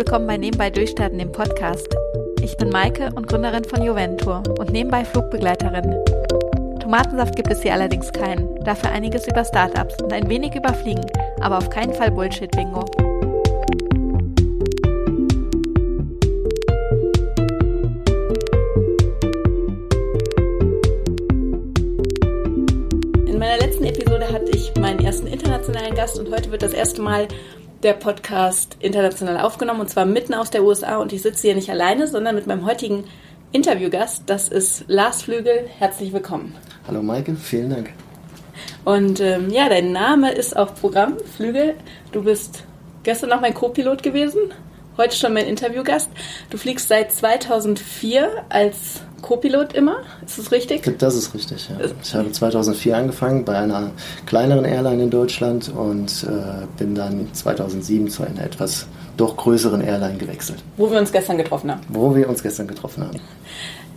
willkommen bei Nebenbei Durchstarten, dem Podcast. Ich bin Maike und Gründerin von Juventur und nebenbei Flugbegleiterin. Tomatensaft gibt es hier allerdings keinen, dafür einiges über Startups und ein wenig über Fliegen, aber auf keinen Fall Bullshit-Bingo. In meiner letzten Episode hatte ich meinen ersten internationalen Gast und heute wird das erste Mal der Podcast international aufgenommen und zwar mitten aus der USA und ich sitze hier nicht alleine, sondern mit meinem heutigen Interviewgast. Das ist Lars Flügel. Herzlich willkommen. Hallo Maike, vielen Dank. Und ähm, ja, dein Name ist auch Programm, Flügel. Du bist gestern noch mein Co-Pilot gewesen, heute schon mein Interviewgast. Du fliegst seit 2004 als Co-Pilot immer, ist das richtig? Das ist richtig, ja. Ich habe 2004 angefangen bei einer kleineren Airline in Deutschland und äh, bin dann 2007 zu einer etwas doch größeren Airline gewechselt. Wo wir uns gestern getroffen haben. Wo wir uns gestern getroffen haben.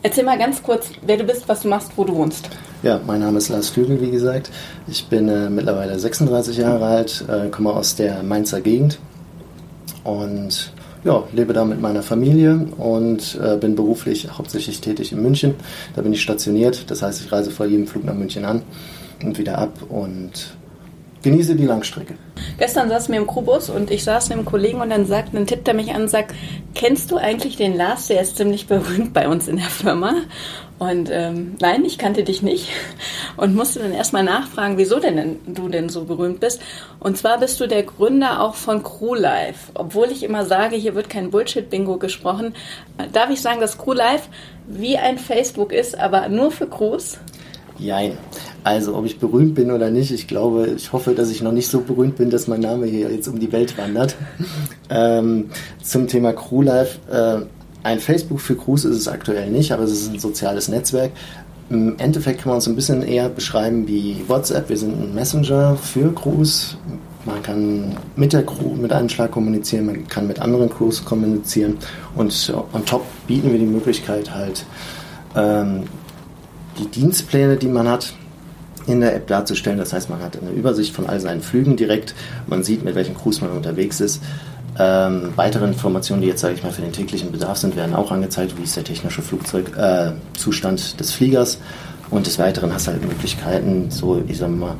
Erzähl mal ganz kurz, wer du bist, was du machst, wo du wohnst. Ja, mein Name ist Lars Flügel, wie gesagt. Ich bin äh, mittlerweile 36 Jahre alt, äh, komme aus der Mainzer Gegend und ja, lebe da mit meiner Familie und äh, bin beruflich hauptsächlich tätig in München. Da bin ich stationiert, das heißt, ich reise vor jedem Flug nach München an und wieder ab und genieße die Langstrecke. Gestern saß mir im Krubus und ich saß mit einem Kollegen und dann sagt, dann tippt er mich an und sagt, kennst du eigentlich den Lars? Der ist ziemlich berühmt bei uns in der Firma. Und ähm, nein, ich kannte dich nicht und musste dann erstmal nachfragen, wieso denn du denn so berühmt bist. Und zwar bist du der Gründer auch von Crew Life. Obwohl ich immer sage, hier wird kein Bullshit-Bingo gesprochen, darf ich sagen, dass Crew Life wie ein Facebook ist, aber nur für Crews? Jein. Also, ob ich berühmt bin oder nicht, ich glaube, ich hoffe, dass ich noch nicht so berühmt bin, dass mein Name hier jetzt um die Welt wandert. ähm, zum Thema Crewlife. Äh, ein Facebook für Crews ist es aktuell nicht, aber es ist ein soziales Netzwerk. Im Endeffekt kann man uns ein bisschen eher beschreiben wie WhatsApp. Wir sind ein Messenger für Crews. Man kann mit der Crew mit einem Schlag kommunizieren, man kann mit anderen Crews kommunizieren und on top bieten wir die Möglichkeit halt ähm, die Dienstpläne, die man hat, in der App darzustellen. Das heißt, man hat eine Übersicht von all seinen Flügen direkt. Man sieht, mit welchen Crews man unterwegs ist. Ähm, weitere Informationen, die jetzt, sage ich mal, für den täglichen Bedarf sind, werden auch angezeigt. Wie ist der technische Flugzeugzustand äh, des Fliegers? Und des Weiteren hast du halt Möglichkeiten, so, ich sag mal,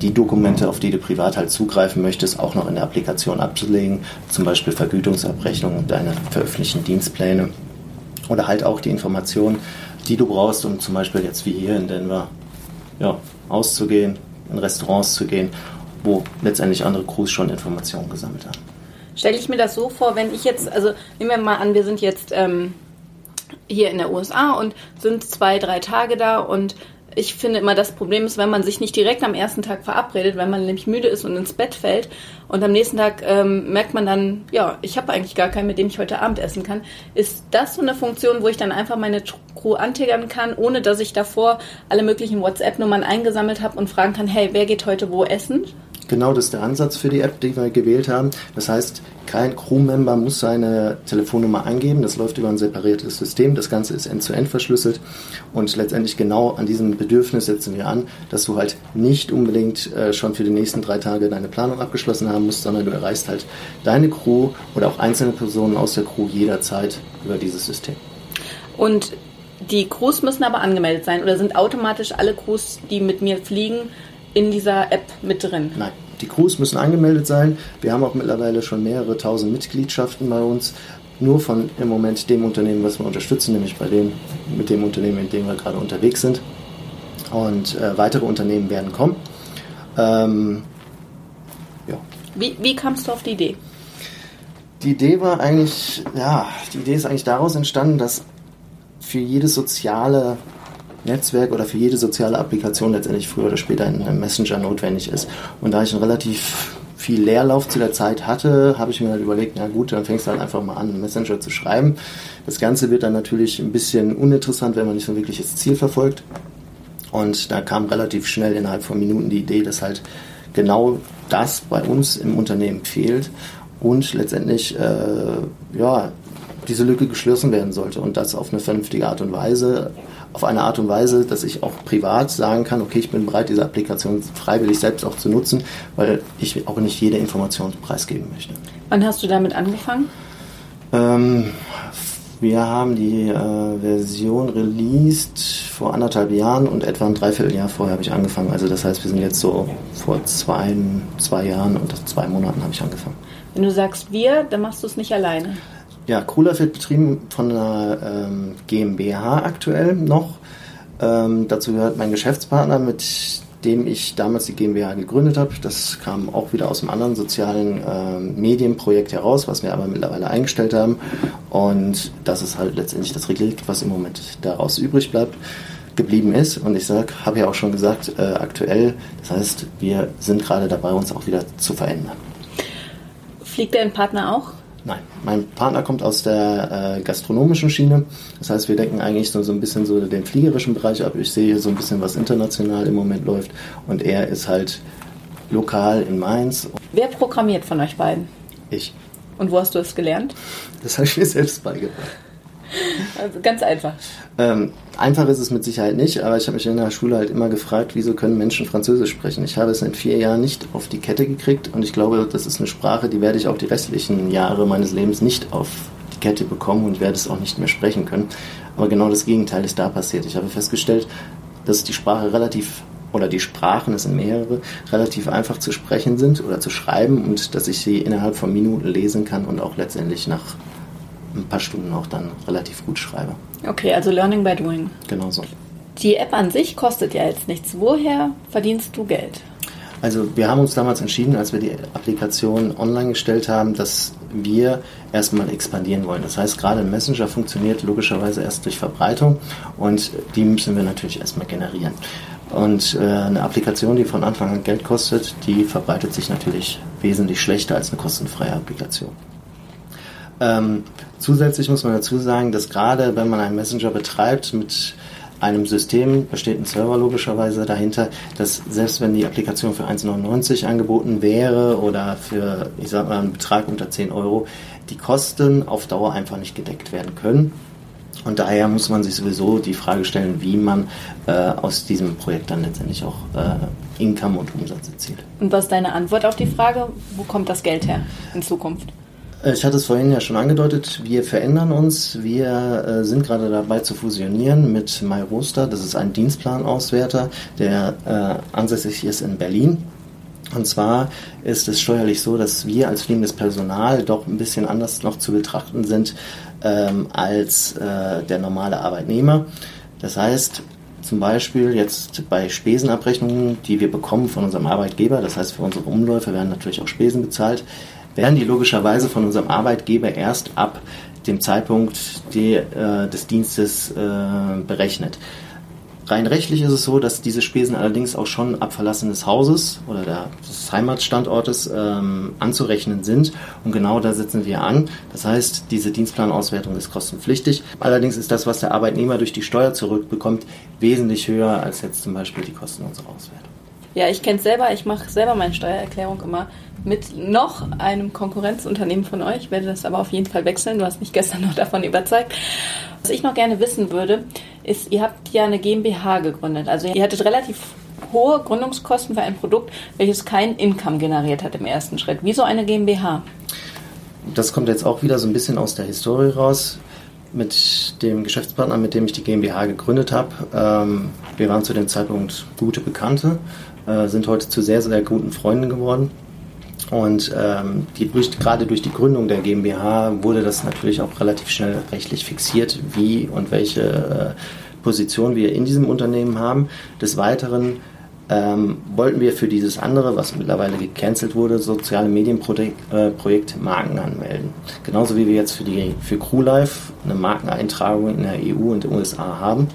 die Dokumente, auf die du privat halt zugreifen möchtest, auch noch in der Applikation abzulegen. Zum Beispiel Vergütungsabrechnung und deine veröffentlichten Dienstpläne. Oder halt auch die Informationen, die du brauchst, um zum Beispiel jetzt wie hier in Denver ja, auszugehen, in Restaurants zu gehen, wo letztendlich andere Crews schon Informationen gesammelt haben. Stelle ich mir das so vor, wenn ich jetzt, also nehmen wir mal an, wir sind jetzt ähm, hier in der USA und sind zwei, drei Tage da und ich finde immer, das Problem ist, wenn man sich nicht direkt am ersten Tag verabredet, wenn man nämlich müde ist und ins Bett fällt und am nächsten Tag ähm, merkt man dann, ja, ich habe eigentlich gar keinen, mit dem ich heute Abend essen kann. Ist das so eine Funktion, wo ich dann einfach meine Crew antiggern kann, ohne dass ich davor alle möglichen WhatsApp-Nummern eingesammelt habe und fragen kann, hey, wer geht heute wo essen? Genau das ist der Ansatz für die App, die wir gewählt haben. Das heißt, kein Crewmember muss seine Telefonnummer angeben. Das läuft über ein separiertes System. Das Ganze ist end-zu-end -end verschlüsselt. Und letztendlich genau an diesem Bedürfnis setzen wir an, dass du halt nicht unbedingt äh, schon für die nächsten drei Tage deine Planung abgeschlossen haben musst, sondern du erreichst halt deine Crew oder auch einzelne Personen aus der Crew jederzeit über dieses System. Und die Crews müssen aber angemeldet sein oder sind automatisch alle Crews, die mit mir fliegen, in dieser App mit drin? Nein, die Crews müssen angemeldet sein. Wir haben auch mittlerweile schon mehrere tausend Mitgliedschaften bei uns. Nur von im Moment dem Unternehmen, was wir unterstützen, nämlich bei dem, mit dem Unternehmen, in dem wir gerade unterwegs sind. Und äh, weitere Unternehmen werden kommen. Ähm, ja. Wie, wie kamst du auf die Idee? Die Idee war eigentlich, ja, die Idee ist eigentlich daraus entstanden, dass für jedes soziale Netzwerk oder für jede soziale Applikation letztendlich früher oder später ein Messenger notwendig ist. Und da ich einen relativ viel Leerlauf zu der Zeit hatte, habe ich mir halt überlegt, na gut, dann fängst du halt einfach mal an, einen Messenger zu schreiben. Das Ganze wird dann natürlich ein bisschen uninteressant, wenn man nicht so ein wirkliches Ziel verfolgt. Und da kam relativ schnell innerhalb von Minuten die Idee, dass halt genau das bei uns im Unternehmen fehlt und letztendlich äh, ja, diese Lücke geschlossen werden sollte und das auf eine vernünftige Art und Weise auf eine Art und Weise, dass ich auch privat sagen kann, okay, ich bin bereit, diese Applikation freiwillig selbst auch zu nutzen, weil ich auch nicht jede Information preisgeben möchte. Wann hast du damit angefangen? Ähm, wir haben die äh, Version released vor anderthalb Jahren und etwa ein Dreivierteljahr vorher habe ich angefangen. Also das heißt, wir sind jetzt so vor zwei, zwei Jahren und zwei Monaten habe ich angefangen. Wenn du sagst wir, dann machst du es nicht alleine. Ja, Cooler wird betrieben von einer ähm, GmbH aktuell noch. Ähm, dazu gehört mein Geschäftspartner, mit dem ich damals die GmbH gegründet habe. Das kam auch wieder aus einem anderen sozialen äh, Medienprojekt heraus, was wir aber mittlerweile eingestellt haben. Und das ist halt letztendlich das Relikt, was im Moment daraus übrig bleibt, geblieben ist. Und ich sage, habe ja auch schon gesagt, äh, aktuell. Das heißt, wir sind gerade dabei, uns auch wieder zu verändern. Fliegt dein Partner auch? Nein, mein Partner kommt aus der äh, gastronomischen Schiene. Das heißt, wir decken eigentlich so, so ein bisschen so den fliegerischen Bereich ab. Ich sehe hier so ein bisschen, was international im Moment läuft. Und er ist halt lokal in Mainz. Wer programmiert von euch beiden? Ich. Und wo hast du es gelernt? Das habe ich mir selbst beigebracht. Also ganz einfach. Ähm, einfach ist es mit Sicherheit nicht, aber ich habe mich in der Schule halt immer gefragt, wieso können Menschen Französisch sprechen? Ich habe es in vier Jahren nicht auf die Kette gekriegt und ich glaube, das ist eine Sprache, die werde ich auch die restlichen Jahre meines Lebens nicht auf die Kette bekommen und werde es auch nicht mehr sprechen können. Aber genau das Gegenteil ist da passiert. Ich habe festgestellt, dass die Sprache relativ oder die Sprachen, es sind mehrere, relativ einfach zu sprechen sind oder zu schreiben und dass ich sie innerhalb von Minuten lesen kann und auch letztendlich nach ein paar Stunden auch dann relativ gut schreibe. Okay, also Learning by Doing. Genau so. Die App an sich kostet ja jetzt nichts. Woher verdienst du Geld? Also wir haben uns damals entschieden, als wir die Applikation online gestellt haben, dass wir erstmal expandieren wollen. Das heißt, gerade ein Messenger funktioniert logischerweise erst durch Verbreitung und die müssen wir natürlich erstmal generieren. Und äh, eine Applikation, die von Anfang an Geld kostet, die verbreitet sich natürlich wesentlich schlechter als eine kostenfreie Applikation. Zusätzlich muss man dazu sagen, dass gerade wenn man einen Messenger betreibt mit einem System, da steht ein Server logischerweise dahinter, dass selbst wenn die Applikation für 1,99 angeboten wäre oder für, ich sag mal, einen Betrag unter 10 Euro, die Kosten auf Dauer einfach nicht gedeckt werden können. Und daher muss man sich sowieso die Frage stellen, wie man äh, aus diesem Projekt dann letztendlich auch äh, Income und Umsatz erzielt. Und was ist deine Antwort auf die Frage, wo kommt das Geld her in Zukunft? Äh, ich hatte es vorhin ja schon angedeutet, wir verändern uns. Wir äh, sind gerade dabei zu fusionieren mit MyRoster. Das ist ein Dienstplanauswerter, der äh, ansässig ist in Berlin. Und zwar ist es steuerlich so, dass wir als fliegendes Personal doch ein bisschen anders noch zu betrachten sind ähm, als äh, der normale Arbeitnehmer. Das heißt, zum Beispiel jetzt bei Spesenabrechnungen, die wir bekommen von unserem Arbeitgeber, das heißt für unsere Umläufe werden natürlich auch Spesen bezahlt, werden die logischerweise von unserem Arbeitgeber erst ab dem Zeitpunkt die, äh, des Dienstes äh, berechnet. Rein rechtlich ist es so, dass diese Spesen allerdings auch schon ab Verlassen des Hauses oder der, des Heimatstandortes ähm, anzurechnen sind. Und genau da setzen wir an. Das heißt, diese Dienstplanauswertung ist kostenpflichtig. Allerdings ist das, was der Arbeitnehmer durch die Steuer zurückbekommt, wesentlich höher als jetzt zum Beispiel die Kosten unserer Auswertung. Ja, ich kenne es selber. Ich mache selber meine Steuererklärung immer mit noch einem Konkurrenzunternehmen von euch. Ich werde das aber auf jeden Fall wechseln. Du hast mich gestern noch davon überzeugt. Was ich noch gerne wissen würde, ist, ihr habt ja eine GmbH gegründet. Also ihr hattet relativ hohe Gründungskosten für ein Produkt, welches kein Income generiert hat im ersten Schritt. Wieso eine GmbH? Das kommt jetzt auch wieder so ein bisschen aus der Historie raus. Mit dem Geschäftspartner, mit dem ich die GmbH gegründet habe, ähm, wir waren zu dem Zeitpunkt gute Bekannte, äh, sind heute zu sehr, sehr guten Freunden geworden. Und ähm, die, gerade durch die Gründung der GmbH wurde das natürlich auch relativ schnell rechtlich fixiert, wie und welche äh, Position wir in diesem Unternehmen haben. Des Weiteren ähm, wollten wir für dieses andere, was mittlerweile gecancelt wurde, soziale Medienprojekt äh, Marken anmelden. Genauso wie wir jetzt für, die, für CrewLife eine Markeneintragung in der EU und den USA haben.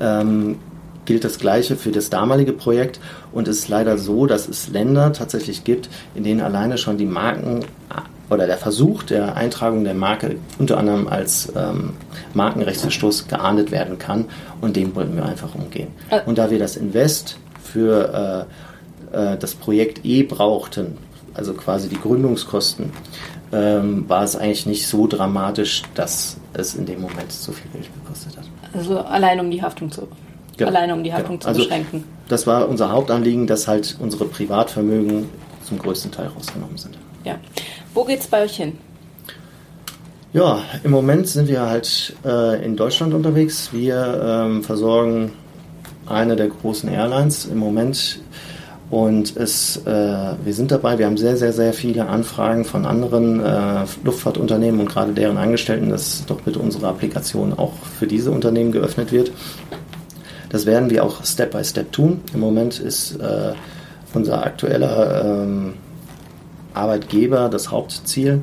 Ähm, gilt das Gleiche für das damalige Projekt und es ist leider so, dass es Länder tatsächlich gibt, in denen alleine schon die Marken oder der Versuch der Eintragung der Marke unter anderem als ähm, Markenrechtsverstoß geahndet werden kann und dem wollten wir einfach umgehen. Äh. Und da wir das Invest für äh, äh, das Projekt E brauchten, also quasi die Gründungskosten, ähm, war es eigentlich nicht so dramatisch, dass es in dem Moment so viel Geld gekostet hat. Also allein um die Haftung zu Genau. Alleine um die Haftung genau. zu also, beschränken. Das war unser Hauptanliegen, dass halt unsere Privatvermögen zum größten Teil rausgenommen sind. Ja. Wo geht es bei euch hin? Ja, im Moment sind wir halt äh, in Deutschland unterwegs. Wir ähm, versorgen eine der großen Airlines im Moment und es, äh, wir sind dabei, wir haben sehr, sehr, sehr viele Anfragen von anderen äh, Luftfahrtunternehmen und gerade deren Angestellten, dass doch bitte unsere Applikation auch für diese Unternehmen geöffnet wird. Das werden wir auch Step by Step tun. Im Moment ist äh, unser aktueller ähm, Arbeitgeber das Hauptziel.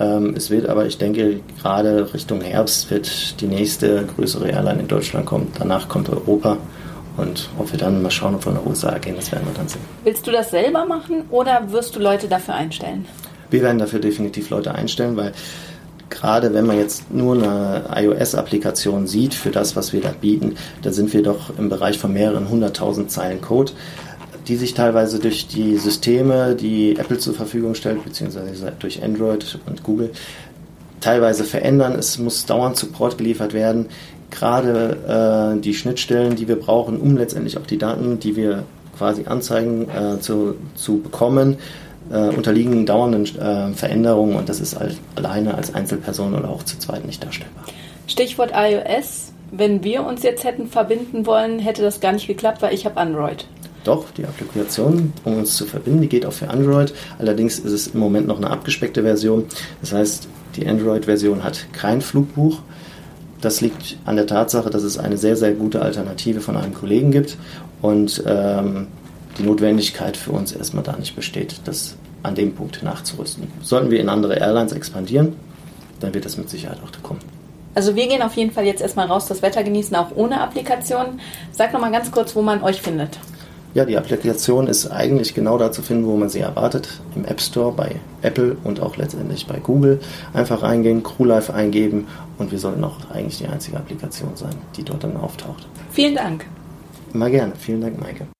Ähm, es wird aber, ich denke, gerade Richtung Herbst wird die nächste größere Airline in Deutschland kommen. Danach kommt Europa. Und ob wir dann mal schauen, ob wir nach USA gehen, das werden wir dann sehen. Willst du das selber machen oder wirst du Leute dafür einstellen? Wir werden dafür definitiv Leute einstellen, weil gerade wenn man jetzt nur eine iOS-Applikation sieht für das, was wir da bieten, da sind wir doch im Bereich von mehreren hunderttausend Zeilen Code, die sich teilweise durch die Systeme, die Apple zur Verfügung stellt, beziehungsweise durch Android und Google, teilweise verändern. Es muss dauernd Support geliefert werden gerade äh, die Schnittstellen, die wir brauchen, um letztendlich auch die Daten, die wir quasi anzeigen, äh, zu, zu bekommen, äh, unterliegen dauernden äh, Veränderungen und das ist als, alleine als Einzelperson oder auch zu zweit nicht darstellbar. Stichwort iOS. Wenn wir uns jetzt hätten verbinden wollen, hätte das gar nicht geklappt, weil ich habe Android. Doch, die Applikation, um uns zu verbinden, die geht auch für Android. Allerdings ist es im Moment noch eine abgespeckte Version. Das heißt, die Android-Version hat kein Flugbuch. Das liegt an der Tatsache, dass es eine sehr, sehr gute Alternative von einem Kollegen gibt und ähm, die Notwendigkeit für uns erstmal da nicht besteht, das an dem Punkt nachzurüsten. Sollten wir in andere Airlines expandieren, dann wird das mit Sicherheit auch kommen. Also wir gehen auf jeden Fall jetzt erstmal raus, das Wetter genießen, auch ohne Applikation. Sag nochmal ganz kurz, wo man euch findet. Ja, die Applikation ist eigentlich genau da zu finden, wo man sie erwartet. Im App Store bei Apple und auch letztendlich bei Google. Einfach reingehen, CrewLife eingeben und wir sollten auch eigentlich die einzige Applikation sein, die dort dann auftaucht. Vielen Dank. Immer gerne. Vielen Dank, Maike.